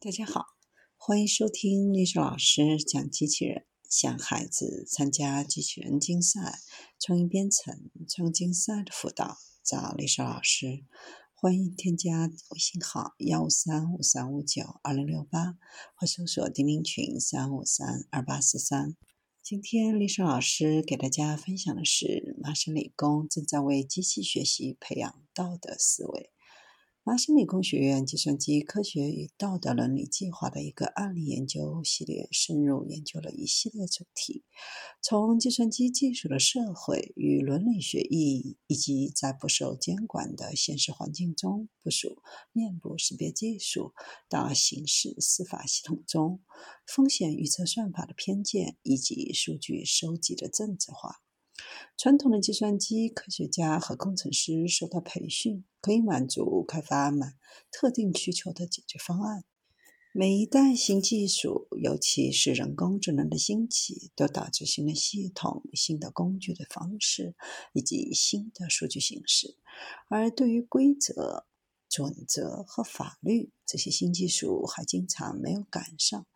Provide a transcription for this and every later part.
大家好，欢迎收听历史老师讲机器人，向孩子参加机器人竞赛、创意编程、创竞赛的辅导，找历史老师。欢迎添加微信号幺五三五三五九二零六八，或搜索钉钉群三五三二八四三。今天历史老师给大家分享的是，麻省理工正在为机器学习培养道德思维。麻省理工学院计算机科学与道德伦理计划的一个案例研究系列，深入研究了一系列主题，从计算机技术的社会与伦理学意义，以及在不受监管的现实环境中部署面部识别技术，到刑事司法系统中风险预测算法的偏见，以及数据收集的政治化。传统的计算机科学家和工程师受到培训，可以满足开发满特定需求的解决方案。每一代新技术，尤其是人工智能的兴起，都导致新的系统、新的工具的方式以及新的数据形式。而对于规则，准则和法律这些新技术还经常没有赶上，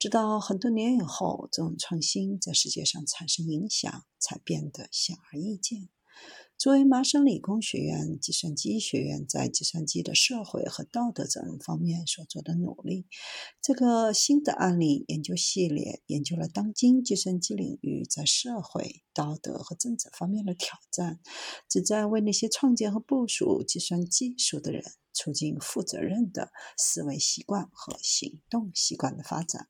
直到很多年以后，这种创新在世界上产生影响，才变得显而易见。作为麻省理工学院计算机学院在计算机的社会和道德责任方面所做的努力，这个新的案例研究系列研究了当今计算机领域在社会、道德和政治方面的挑战，旨在为那些创建和部署计算技术的人促进负责任的思维习惯和行动习惯的发展。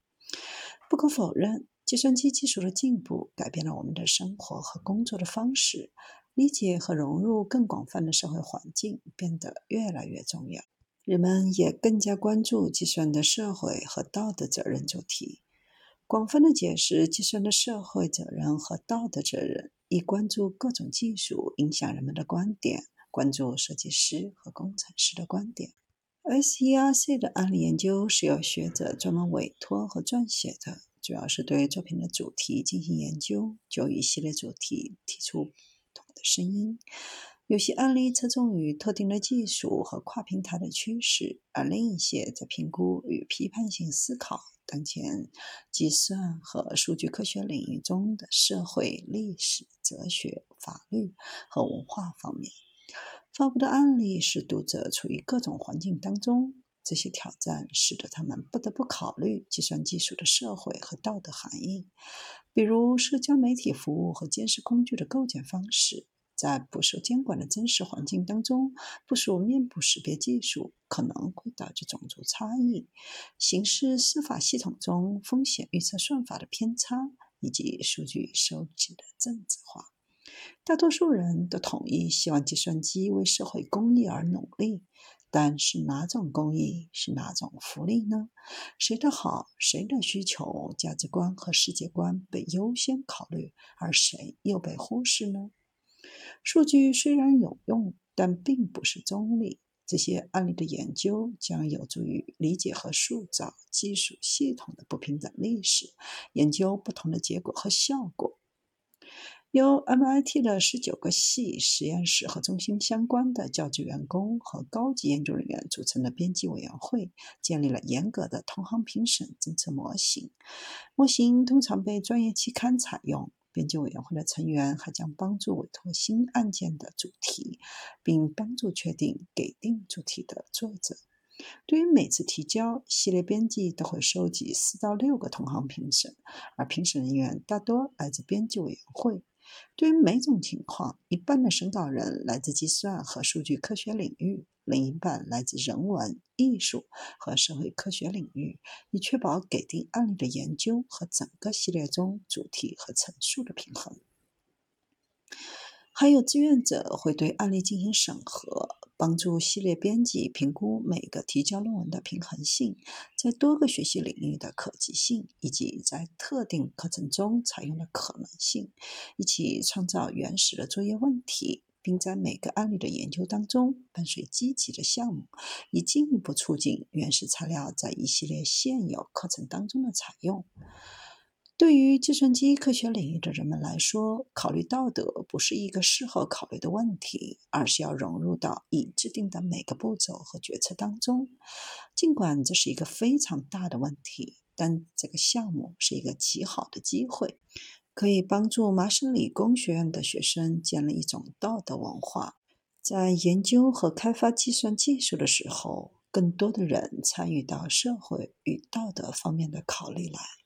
不可否认，计算机技术的进步改变了我们的生活和工作的方式。理解和融入更广泛的社会环境变得越来越重要，人们也更加关注计算的社会和道德责任主题。广泛的解释计算的社会责任和道德责任，以关注各种技术影响人们的观点，关注设计师和工程师的观点。SERC 的案例研究是由学者专门委托和撰写的，主要是对作品的主题进行研究，就一系列主题提出不同的。声音，有些案例侧重于特定的技术和跨平台的趋势，而另一些在评估与批判性思考当前计算和数据科学领域中的社会、历史、哲学、法律和文化方面。发布的案例使读者处于各种环境当中，这些挑战使得他们不得不考虑计算技术的社会和道德含义，比如社交媒体服务和监视工具的构建方式。在不受监管的真实环境当中，部署面部识别技术可能会导致种族差异、刑事司法系统中风险预测算法的偏差以及数据收集的政治化。大多数人都同意希望计算机为社会公益而努力，但是哪种公益是哪种福利呢？谁的好、谁的需求、价值观和世界观被优先考虑，而谁又被忽视呢？数据虽然有用，但并不是中立。这些案例的研究将有助于理解和塑造技术系统的不平等历史，研究不同的结果和效果。由 MIT 的十九个系、实验室和中心相关的教职员工和高级研究人员组成的编辑委员会，建立了严格的同行评审政策模型。模型通常被专业期刊采用。编辑委员会的成员还将帮助委托新案件的主题，并帮助确定给定主题的作者。对于每次提交，系列编辑都会收集四到六个同行评审，而评审人员大多来自编辑委员会。对于每种情况，一半的审稿人来自计算和数据科学领域，另一半来自人文、艺术和社会科学领域，以确保给定案例的研究和整个系列中主题和陈述的平衡。还有志愿者会对案例进行审核。帮助系列编辑评估每个提交论文的平衡性，在多个学习领域的可及性，以及在特定课程中采用的可能性，一起创造原始的作业问题，并在每个案例的研究当中伴随积极的项目，以进一步促进原始材料在一系列现有课程当中的采用。对于计算机科学领域的人们来说，考虑道德不是一个适合考虑的问题，而是要融入到已制定的每个步骤和决策当中。尽管这是一个非常大的问题，但这个项目是一个极好的机会，可以帮助麻省理工学院的学生建立一种道德文化。在研究和开发计算技术的时候，更多的人参与到社会与道德方面的考虑来。